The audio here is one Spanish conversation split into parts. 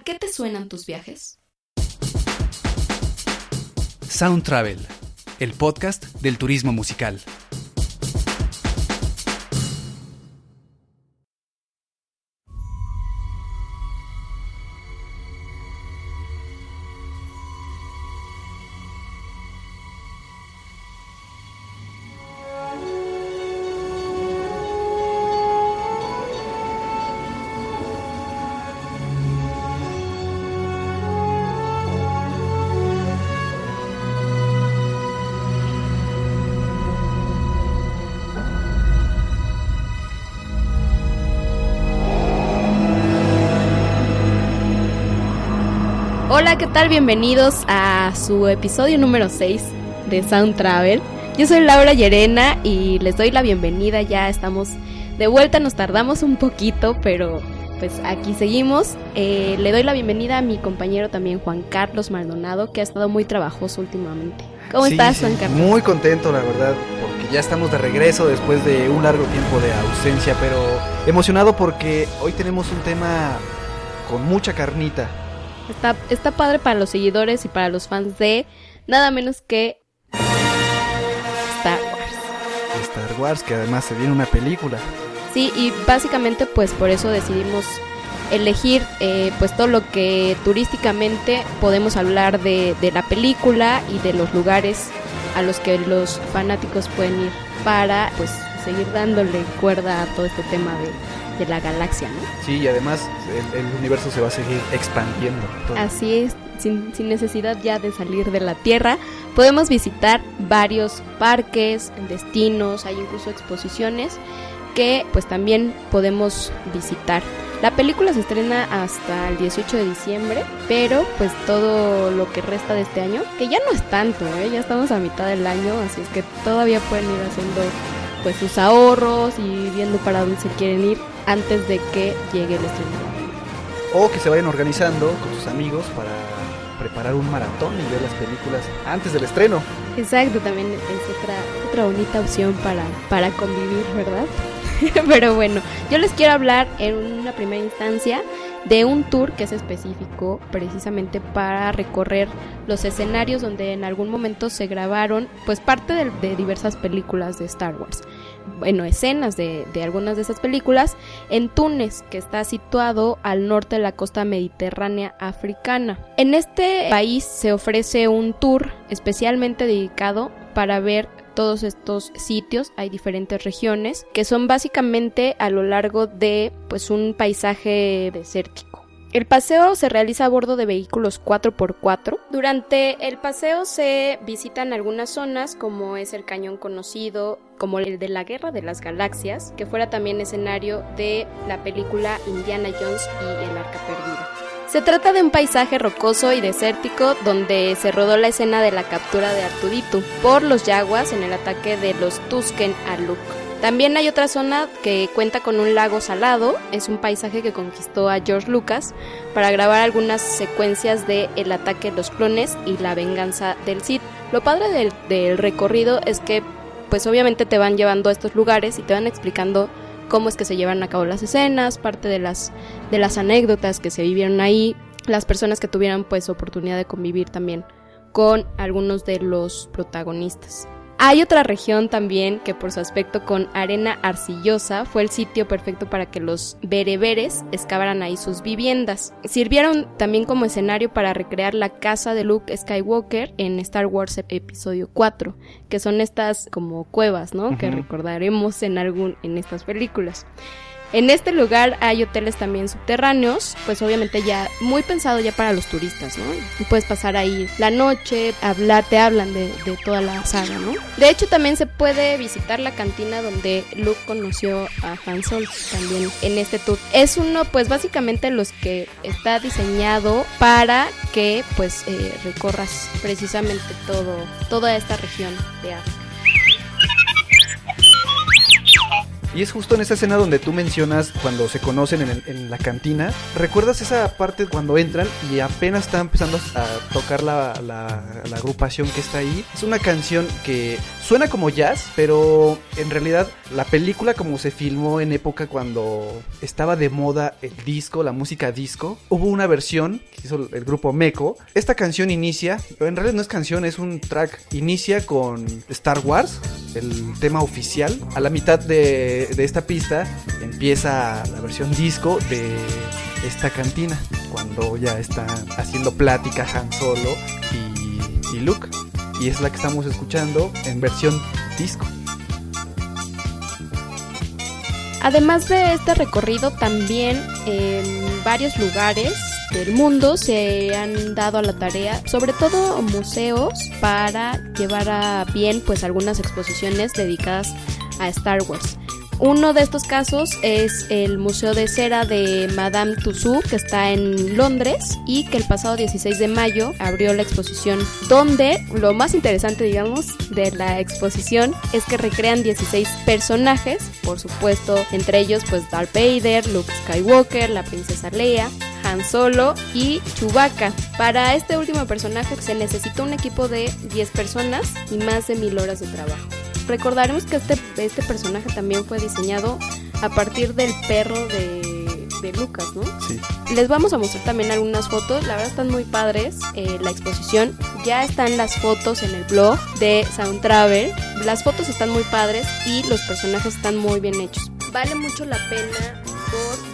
¿A qué te suenan tus viajes? Sound Travel, el podcast del turismo musical. Tal? Bienvenidos a su episodio número 6 de Sound Travel. Yo soy Laura Llerena y les doy la bienvenida. Ya estamos de vuelta, nos tardamos un poquito, pero pues aquí seguimos. Eh, le doy la bienvenida a mi compañero también Juan Carlos Maldonado, que ha estado muy trabajoso últimamente. ¿Cómo Sí, estás, Juan Carlos? Muy contento, la verdad, porque ya estamos de regreso después de un largo tiempo de ausencia, pero emocionado porque hoy tenemos un tema con mucha carnita. Está, está padre para los seguidores y para los fans de nada menos que Star Wars. Star Wars, que además se viene una película. Sí, y básicamente pues por eso decidimos elegir eh, pues todo lo que turísticamente podemos hablar de, de la película y de los lugares a los que los fanáticos pueden ir para pues seguir dándole cuerda a todo este tema de, de la galaxia, ¿no? Sí, y además el, el universo se va a seguir expandiendo. todo. Así es, sin, sin necesidad ya de salir de la Tierra, podemos visitar varios parques, destinos, hay incluso exposiciones que pues también podemos visitar. La película se estrena hasta el 18 de diciembre, pero pues todo lo que resta de este año, que ya no es tanto, ¿eh? ya estamos a mitad del año, así es que todavía pueden ir haciendo pues sus ahorros y viendo para dónde se quieren ir antes de que llegue el estreno. O que se vayan organizando con sus amigos para preparar un maratón y ver las películas antes del estreno. Exacto, también es otra, otra bonita opción para, para convivir, ¿verdad? Pero bueno, yo les quiero hablar en una primera instancia de un tour que es específico precisamente para recorrer los escenarios donde en algún momento se grabaron pues parte de, diversas películas de Star Wars. Bueno, escenas de, de algunas de esas películas en Túnez, que está situado al norte de la costa mediterránea africana. En este país se ofrece un tour especialmente dedicado para ver todos estos sitios, hay diferentes regiones que son básicamente a lo largo de pues un paisaje desértico. El paseo se realiza a bordo de vehículos 4x4. Durante el paseo se visitan algunas zonas como es el cañón conocido como el de la Guerra de las Galaxias, que fuera también escenario de la película Indiana Jones y el Arca Perdida. Se trata de un paisaje rocoso y desértico donde se rodó la escena de la captura de Artuditu por los Yaguas en el ataque de los Tusken a Luke. También hay otra zona que cuenta con un lago salado, es un paisaje que conquistó a George Lucas para grabar algunas secuencias de El ataque de los clones y la venganza del Sith. Lo padre del, del recorrido es que pues obviamente te van llevando a estos lugares y te van explicando cómo es que se llevan a cabo las escenas, parte de las, de las anécdotas que se vivieron ahí, las personas que tuvieran pues oportunidad de convivir también con algunos de los protagonistas. Hay otra región también que por su aspecto con arena arcillosa fue el sitio perfecto para que los bereberes excavaran ahí sus viviendas. Sirvieron también como escenario para recrear la casa de Luke Skywalker en Star Wars Episodio 4, que son estas como cuevas, ¿no? Que recordaremos en algún en estas películas. En este lugar hay hoteles también subterráneos, pues obviamente ya muy pensado ya para los turistas, ¿no? Y puedes pasar ahí la noche, hablar, te hablan de, toda la saga, ¿no? De hecho también se puede visitar la cantina donde Luke conoció a Han Solo también en este tour. Es uno pues básicamente los que está diseñado para que pues eh, recorras precisamente todo, toda esta región de África. Y es justo en esa escena donde tú mencionas cuando se conocen en, el- en la cantina. ¿Recuerdas esa parte cuando entran y apenas está empezando a tocar la, la- la agrupación que está ahí? Es una canción que suena como jazz, pero en realidad la película como se filmó en época cuando estaba de moda el disco, la música disco, hubo una versión que hizo el grupo Meco. Esta canción inicia, pero en realidad no es canción, es un track. Inicia con Star Wars, el tema oficial. A la mitad de, de esta pista empieza la versión disco de esta cantina, cuando ya está haciendo plática Han Solo y, y Luke. Y es la que estamos escuchando en versión disco. Además de este recorrido, también en varios lugares del mundo se han dado a la tarea, sobre todo museos, para llevar a bien pues algunas exposiciones dedicadas a Star Wars. Uno de estos casos es el Museo de Cera de Madame Tussauds, que está en Londres y que el pasado 16 de mayo abrió la exposición, donde lo más interesante, digamos, de la exposición es que recrean 16 personajes, por supuesto, entre ellos pues Darth Vader, Luke Skywalker, la princesa Leia, Han Solo y Chewbacca. Para este último personaje se necesitó un equipo de 10 personas y más de mil horas de trabajo. Recordaremos que este, este personaje también fue diseñado a partir del perro de, de Lucas, ¿no? Sí. Les vamos a mostrar también algunas fotos, la verdad están muy padres eh, la exposición. Ya están las fotos en el blog de Sound Travel. Las fotos están muy padres y los personajes están muy bien hechos. Vale mucho la pena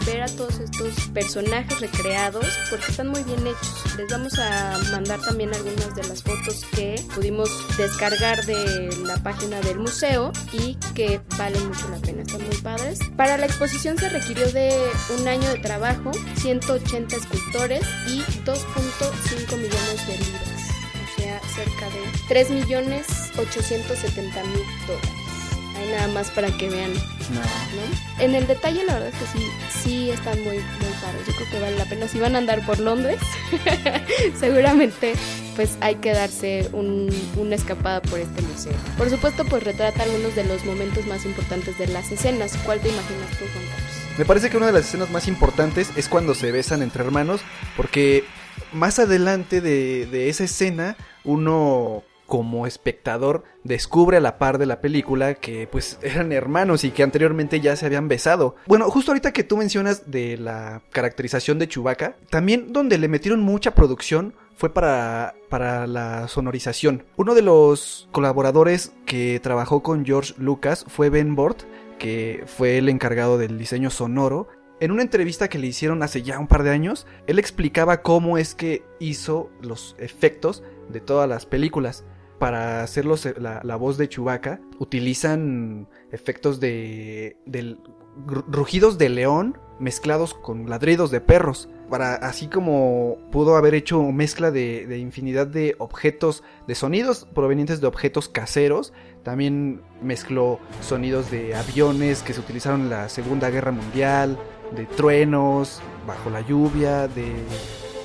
ver a todos estos personajes recreados porque están muy bien hechos. Les vamos a mandar también algunas de las fotos que pudimos descargar de la página del museo y que valen mucho la pena, están muy padres. Para la exposición se requirió de un año de trabajo, 180 escultores y 2.5 millones de libras, o sea, cerca de 3 millones 870 mil dólares. Ahí nada más para que vean ¿no? En el detalle la verdad es que sí, sí están muy, muy padres. Yo creo que vale la pena. Si van a andar por Londres, seguramente pues hay que darse un- una escapada por este museo. Por supuesto, pues retrata algunos de los momentos más importantes de las escenas. ¿Cuál te imaginas tú, Juan Carlos? Me parece que una de las escenas más importantes es cuando se besan entre hermanos, porque más adelante de, de esa escena, uno como espectador descubre a la par de la película que pues eran hermanos y que anteriormente ya se habían besado. Bueno, justo ahorita que tú mencionas de la caracterización de Chewbacca, también donde le metieron mucha producción fue para, para la sonorización. Uno de los colaboradores que trabajó con George Lucas fue Ben Bort, que fue el encargado del diseño sonoro. En una entrevista que le hicieron hace ya un par de años, él explicaba cómo es que hizo los efectos de todas las películas. Para hacer los- la, voz de Chewbacca, utilizan efectos de, rugidos de león mezclados con ladridos de perros. Para, así como pudo haber hecho mezcla de, de infinidad de objetos, de sonidos provenientes de objetos caseros, también mezcló sonidos de aviones que se utilizaron en la Segunda Guerra Mundial, de truenos, bajo la lluvia, de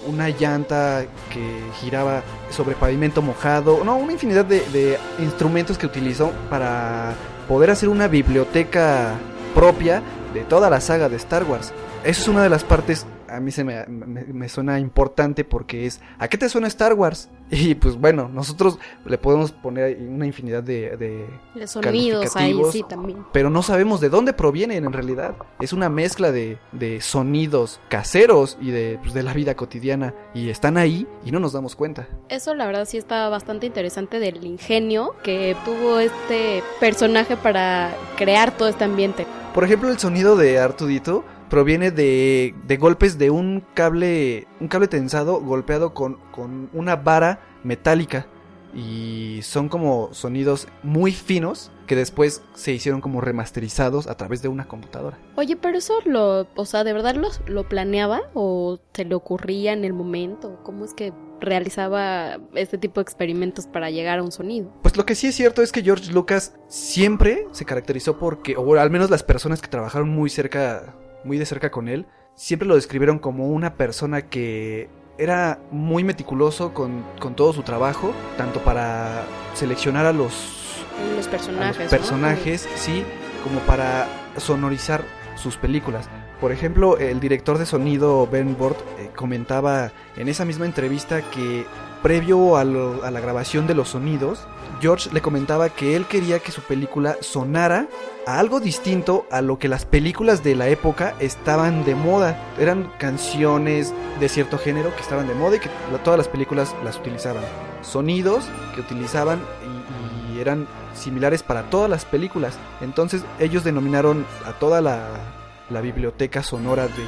una llanta que giraba sobre pavimento mojado, no, una infinidad de, instrumentos que utilizó para poder hacer una biblioteca propia de toda la saga de Star Wars. Eso es una de las partes, a mí se me, me- me suena importante porque es, ¿a qué te suena Star Wars? Y pues bueno, nosotros le podemos poner una infinidad de, de sonidos ahí, sí, también. pero no sabemos de dónde provienen en realidad. Es una mezcla de, de sonidos caseros y de, pues, de la vida cotidiana. Y están ahí y no nos damos cuenta. Eso la verdad sí está bastante interesante del ingenio que tuvo este personaje para crear todo este ambiente. Por ejemplo, el sonido de Artudito proviene de, de golpes de un cable, un cable tensado golpeado con, con una vara metálica. Y son como sonidos muy finos que después se hicieron como remasterizados a través de una computadora. Oye, pero eso lo, o sea, ¿de verdad lo, lo planeaba o se le ocurría en el momento? ¿Cómo es que realizaba este tipo de experimentos para llegar a un sonido? Pues lo que sí es cierto es que George Lucas siempre se caracterizó porque, o al menos las personas que trabajaron muy cerca, muy de cerca con él, siempre lo describieron como una persona que era muy meticuloso con, con todo su trabajo, tanto para seleccionar a los, a personajes. personajes, sí, como para sonorizar sus películas. Por ejemplo, el director de sonido Ben Bort eh, comentaba en esa misma entrevista que previo a, la grabación de los sonidos, George le comentaba que él quería que su película sonara a algo distinto a lo que las películas de la época estaban de moda. Eran canciones de cierto género que estaban de moda y que todas las películas las utilizaban. Sonidos que utilizaban y, eran similares para todas las películas. Entonces ellos denominaron a toda la, la biblioteca sonora de,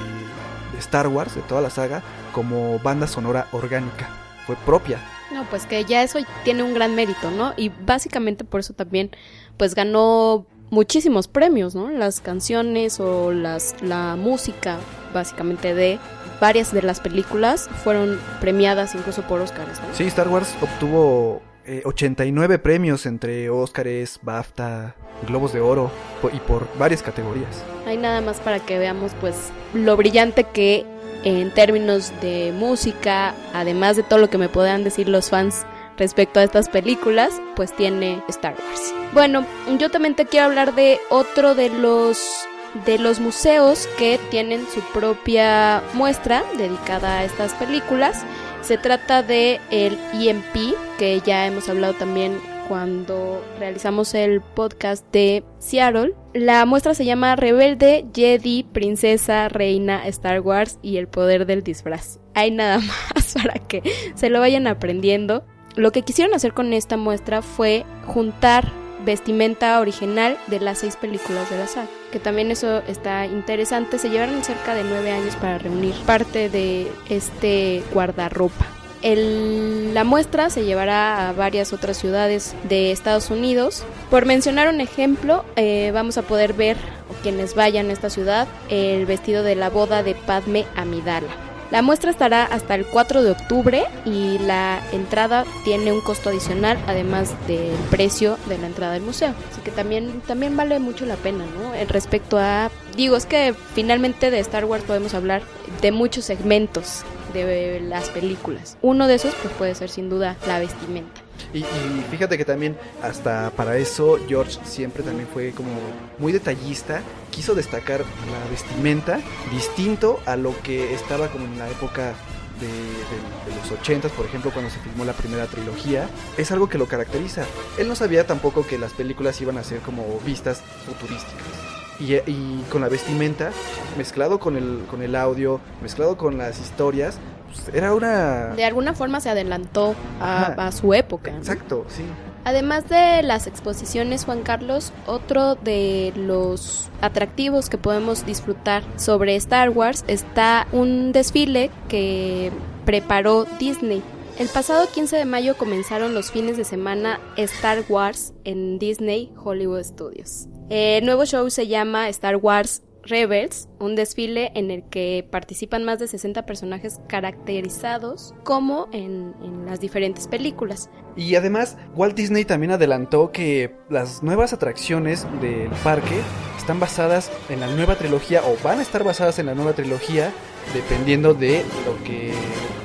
de Star Wars, de toda la saga, como banda sonora orgánica. Fue propia. No, pues que ya eso tiene un gran mérito, ¿no? Y básicamente por eso también, pues ganó muchísimos premios, ¿no? Las canciones o las, la música, básicamente de varias de las películas fueron premiadas incluso por Oscars, ¿no? Sí, Star Wars obtuvo eh, 89 premios entre Óscares, BAFTA, Globos de Oro y por varias categorías. Hay nada más para que veamos pues lo brillante que en términos de música, además de todo lo que me puedan decir los fans respecto a estas películas, pues tiene Star Wars. Bueno, yo también te quiero hablar de otro de los de los museos que tienen su propia muestra dedicada a estas películas. Se trata de el EMP, que ya hemos hablado también cuando realizamos el podcast de Seattle. La muestra se llama Rebelde, Jedi, Princesa, Reina, Star Wars y el poder del disfraz. Hay nada más para que se lo vayan aprendiendo. Lo que quisieron hacer con esta muestra fue juntar vestimenta original de las seis películas de la saga. Que también eso está interesante. Se llevaron cerca de nueve años para reunir parte de este guardarropa. El- la muestra se llevará a varias otras ciudades de Estados Unidos. Por mencionar un ejemplo, eh, vamos a poder ver, o quienes vayan a esta ciudad, el vestido de la boda de Padme Amidala. La muestra estará hasta el 4 de octubre y la entrada tiene un costo adicional además del precio de la entrada del museo. Así que también, también vale mucho la pena, ¿no? Respecto a... Digo, es que finalmente de Star Wars podemos hablar de muchos segmentos de las películas. Uno de esos pues puede ser sin duda la vestimenta. Y, y fíjate que también hasta para eso George siempre también fue como muy detallista, quiso destacar la vestimenta distinto a lo que estaba como en la época de, de- de los 80 por ejemplo, cuando se filmó la primera trilogía. Es algo que lo caracteriza. Él no sabía tampoco que las películas iban a ser como vistas futurísticas. Y, y con la vestimenta, mezclado con el, con el audio, mezclado con las historias, pues, era una... De alguna forma se adelantó a, su época. ¿no? Exacto, sí. Además de las exposiciones, Juan Carlos, otro de los atractivos que podemos disfrutar sobre Star Wars está un desfile que preparó Disney. El pasado 15 de mayo comenzaron los fines de semana Star Wars en Disney Hollywood Studios. El nuevo show se llama Star Wars Rebels, un desfile en el que participan más de 60 personajes caracterizados como en, en las diferentes películas. Y además, Walt Disney también adelantó que las nuevas atracciones del parque están basadas en la nueva trilogía o van a estar basadas en la nueva trilogía dependiendo de lo que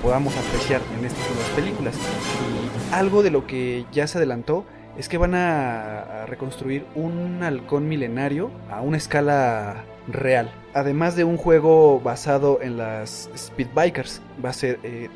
podamos apreciar en estas nuevas películas. Y algo de lo que ya se adelantó es que van a, reconstruir un halcón milenario a una escala real. Además de un juego basado en las Speed Bikers, va a ser eh,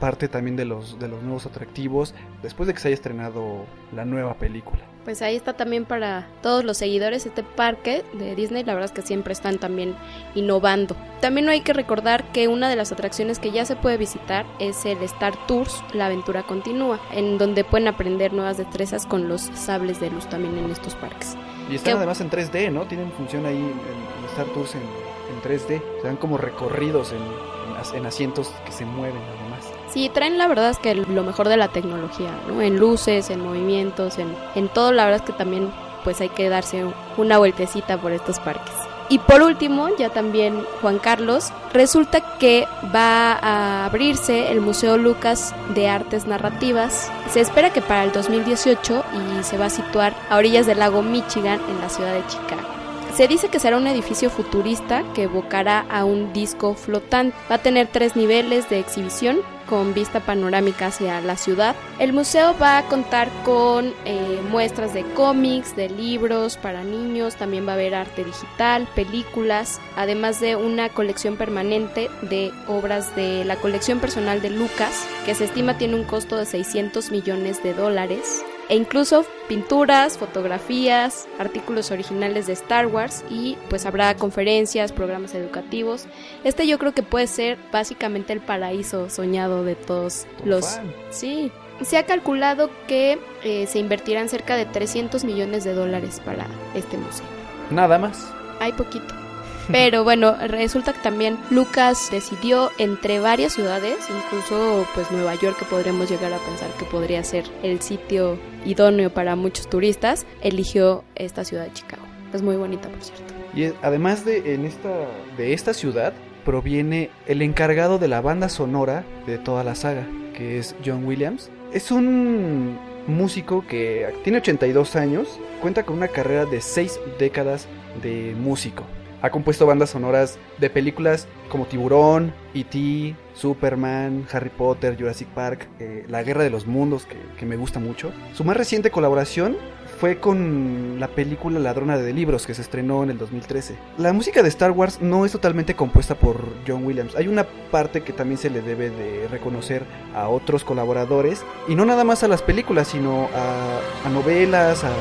parte también de los, de los nuevos atractivos después de que se haya estrenado la nueva película. Pues ahí está también para todos los seguidores este parque de Disney, la verdad es que siempre están también innovando. También no hay que recordar que una de las atracciones que ya se puede visitar es el Star Tours, la aventura continúa, en donde pueden aprender nuevas destrezas con los sables de luz también en estos parques. Y están además en 3D, ¿no? Tienen función ahí en, en Star Tours en, en 3D. Se dan como recorridos en, en as- en asientos que se mueven además. Sí, traen la verdad es que lo mejor de la tecnología, ¿no? En luces, en movimientos, en, en todo, la verdad es que también pues hay que darse una vueltecita por estos parques. Y por último, ya también Juan Carlos, resulta que va a abrirse el Museo Lucas de Artes Narrativas. Se espera que para el 2018 y se va a situar a orillas del lago Michigan en la ciudad de Chicago. Se dice que será un edificio futurista que evocará a un disco flotante. Va a tener tres niveles de exhibición con vista panorámica hacia la ciudad. El museo va a contar con eh, muestras de cómics, de libros para niños, también va a haber arte digital, películas, además de una colección permanente de obras de la colección personal de Lucas, que se estima tiene un costo de 600 millones de dólares e incluso pinturas, fotografías, artículos originales de Star Wars y pues habrá conferencias, programas educativos. Este yo creo que puede ser básicamente el paraíso soñado de todos los... Sí, se ha calculado que eh, se invertirán cerca de 300 millones de dólares para este museo. Nada más. Hay poquito. Pero bueno, resulta que también Lucas decidió entre varias ciudades, incluso pues Nueva York, que podríamos llegar a pensar que podría ser el sitio idóneo para muchos turistas, eligió esta ciudad de Chicago. Es muy bonita, por cierto. Y además de en esta de esta ciudad proviene el encargado de la banda sonora de toda la saga, que es John Williams. Es un músico que tiene 82 años, cuenta con una carrera de 6 décadas de músico. Ha compuesto bandas sonoras de películas como Tiburón, E.T., Superman, Harry Potter, Jurassic Park, eh, La Guerra de los Mundos, que, que, me gusta mucho. Su más reciente colaboración fue con la película Ladrona de Libros, que se estrenó en el 2013. La música de Star Wars no es totalmente compuesta por John Williams. Hay una parte que también se le debe de reconocer a otros colaboradores, y no nada más a las películas, sino a, a novelas, a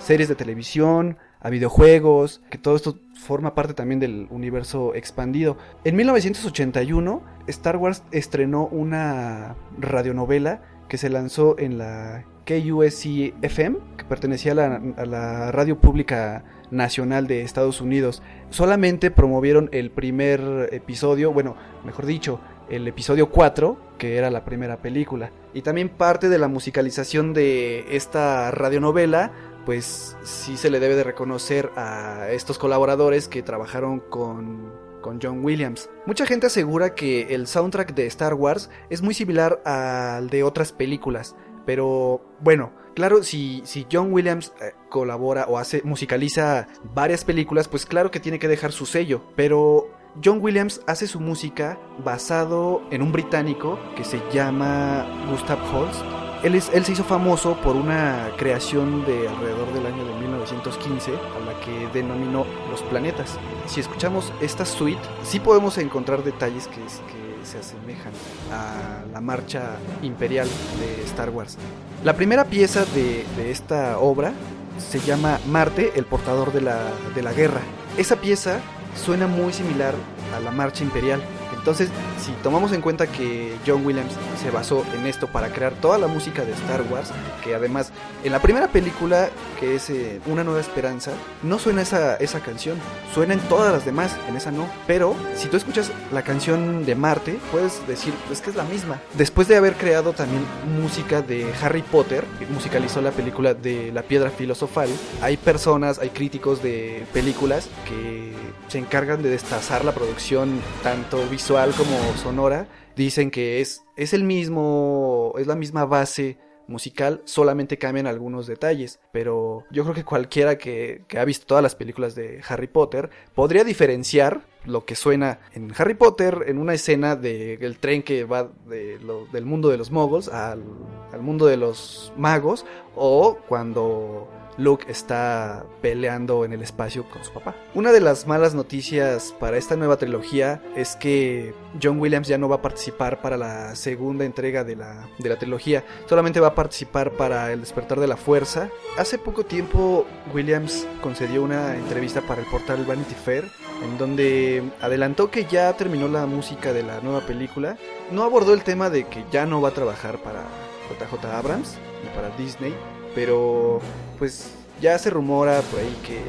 series de televisión, a videojuegos, que todo esto forma parte también del universo expandido. En 1981, Star Wars estrenó una radionovela que se lanzó en la KUSC FM, que pertenecía a la, a la, radio pública nacional de Estados Unidos. Solamente promovieron el primer episodio, bueno, mejor dicho, el episodio 4, que era la primera película. Y también parte de la musicalización de esta radionovela pues sí se le debe de reconocer a estos colaboradores que trabajaron con, con, John Williams. Mucha gente asegura que el soundtrack de Star Wars es muy similar al de otras películas, pero bueno, claro, si, si John Williams eh, colabora o hace, musicaliza varias películas, pues claro que tiene que dejar su sello, pero John Williams hace su música basado en un británico que se llama Gustav Holst él, se hizo famoso por una creación de alrededor del año de 1915 a la que denominó los planetas. Si escuchamos esta suite, sí podemos encontrar detalles que, que se asemejan a la marcha imperial de Star Wars. La primera pieza de, de esta obra se llama Marte, el portador de la, de la guerra. Esa pieza suena muy similar a la marcha imperial. Entonces, si tomamos en cuenta que John Williams se basó en esto para crear toda la música de Star Wars, que además en la primera película, que es eh, Una Nueva Esperanza, no suena esa, esa canción, suena en todas las demás, en esa no. Pero si tú escuchas la canción de Marte, puedes decir, es que es la misma. Después de haber creado también música de Harry Potter, que musicalizó la película de La Piedra Filosofal, hay personas, hay críticos de películas que se encargan de destazar la producción tanto visual como sonora, dicen que es, es el mismo, es la misma base musical, solamente cambian algunos detalles, pero yo creo que cualquiera que, ha visto todas las películas de Harry Potter podría diferenciar lo que suena en Harry Potter en una escena del de tren que va del mundo de los moguls al, al mundo de los magos o cuando Luke está peleando en el espacio con su papá. Una de las malas noticias para esta nueva trilogía es que John Williams ya no va a participar para la segunda entrega de la, de la trilogía, solamente va a participar para El despertar de la fuerza. Hace poco tiempo Williams concedió una entrevista para el portal Vanity Fair en donde adelantó que ya terminó la música de la nueva película. No abordó el tema de que ya no va a trabajar para JJ Abrams y para Disney, pero pues ya se rumora por ahí que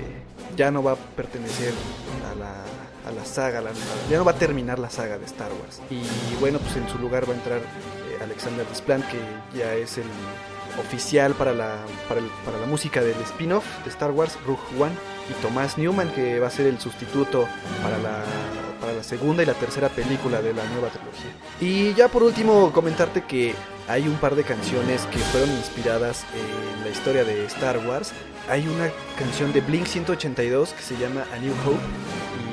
ya no va a pertenecer a la, a la saga, ya no va a terminar la saga de Star Wars. Y bueno, pues en su lugar va a entrar eh, Alexander Desplat, que ya es el oficial para la, para, para la música del spin-off de Star Wars, Rogue One, y Thomas Newman, que va a ser el sustituto para la, para la segunda y la tercera película de la nueva trilogía. Y ya por último comentarte que hay un par de canciones que fueron inspiradas en la historia de Star Wars. Hay una canción de Blink 182 que se llama A New Hope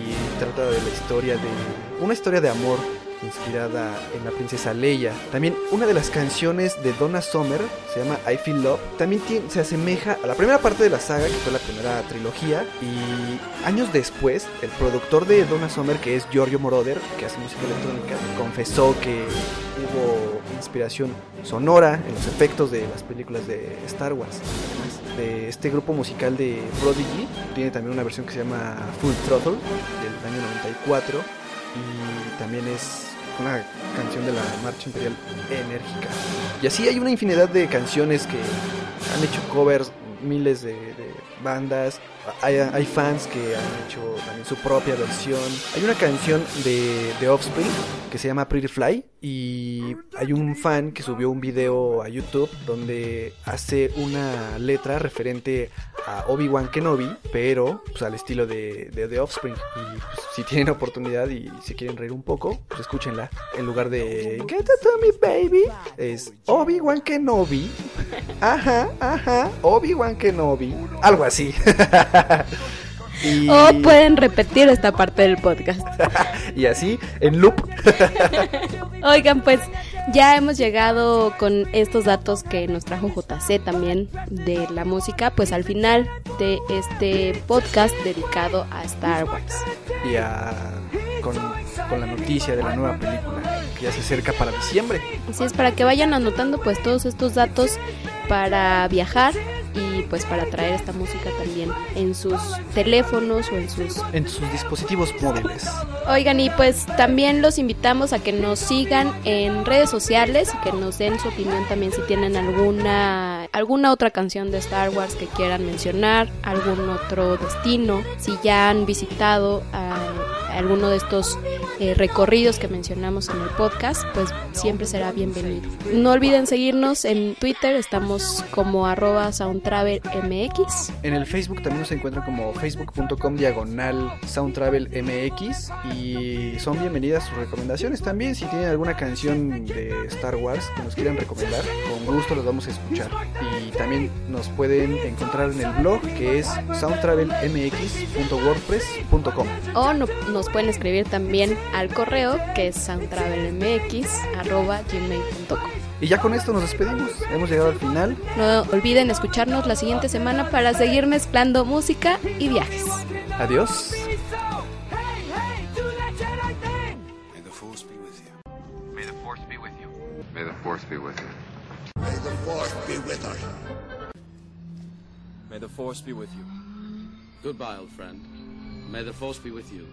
y trata de la historia de una historia de amor inspirada en la princesa Leia. También una de las canciones de Donna Summer, se llama I Feel Love, también se asemeja a la primera parte de la saga, que fue la primera trilogía, y años después, el productor de Donna Summer, que es Giorgio Moroder, que hace música electrónica, confesó que hubo inspiración sonora en los efectos de las películas de Star Wars. Además de este grupo musical de Prodigy, tiene también una versión que se llama Full Throttle del año 94 y también es una canción de la marcha imperial enérgica. Y así hay una infinidad de canciones que han hecho covers miles de, bandas. Hay, hay, fans que han hecho también su propia versión. Hay una canción de, de Offspring que se llama Pretty Fly y hay un fan que subió un video a YouTube donde hace una letra referente a Obi-Wan Kenobi, pero pues, al estilo de, de, de Offspring. Y pues, si tienen oportunidad y si quieren reír un poco, pues escúchenla. En lugar de Get to me, baby, es Obi-Wan Kenobi. Ajá, ajá, Obi-Wan Kenobi. Algo así. y... O pueden repetir esta parte del podcast. y así, en loop. Oigan, pues ya hemos llegado con estos datos que nos trajo JC también de la música, pues al final de este podcast dedicado a Star Wars. Y a, con, con la noticia de la nueva película que ya se acerca para diciembre. Así es, para que vayan anotando pues todos estos datos para viajar pues para traer esta música también en sus teléfonos o en sus en sus dispositivos móviles. Oigan, y pues también los invitamos a que nos sigan en redes sociales y que nos den su opinión también si tienen alguna alguna otra canción de Star Wars que quieran mencionar, algún otro destino, si ya han visitado a alguno de estos eh, recorridos que mencionamos en el podcast, pues siempre será bienvenido. No olviden seguirnos en Twitter, estamos como arroba soundtravelmx. En el Facebook también nos encuentran como facebook.com diagonal soundtravelmx y son bienvenidas sus recomendaciones también. Si tienen alguna canción de Star Wars que nos quieran recomendar, con gusto los vamos a escuchar. Y también nos pueden encontrar en el blog que es soundtravelmx.wordpress.com. O no, nos pueden escribir también al correo que es soundtravelmx.gmail.com. Y ya con esto nos despedimos. Hemos llegado al final. No olviden escucharnos la siguiente semana para seguir mezclando música y viajes. Adiós. May the force be with you. May the force be with us. May the force be with you. Goodbye, old friend. May the force be with you.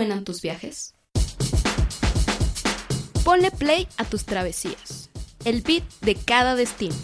Suenan tus viajes? Ponle play a tus travesías. El beat de cada destino.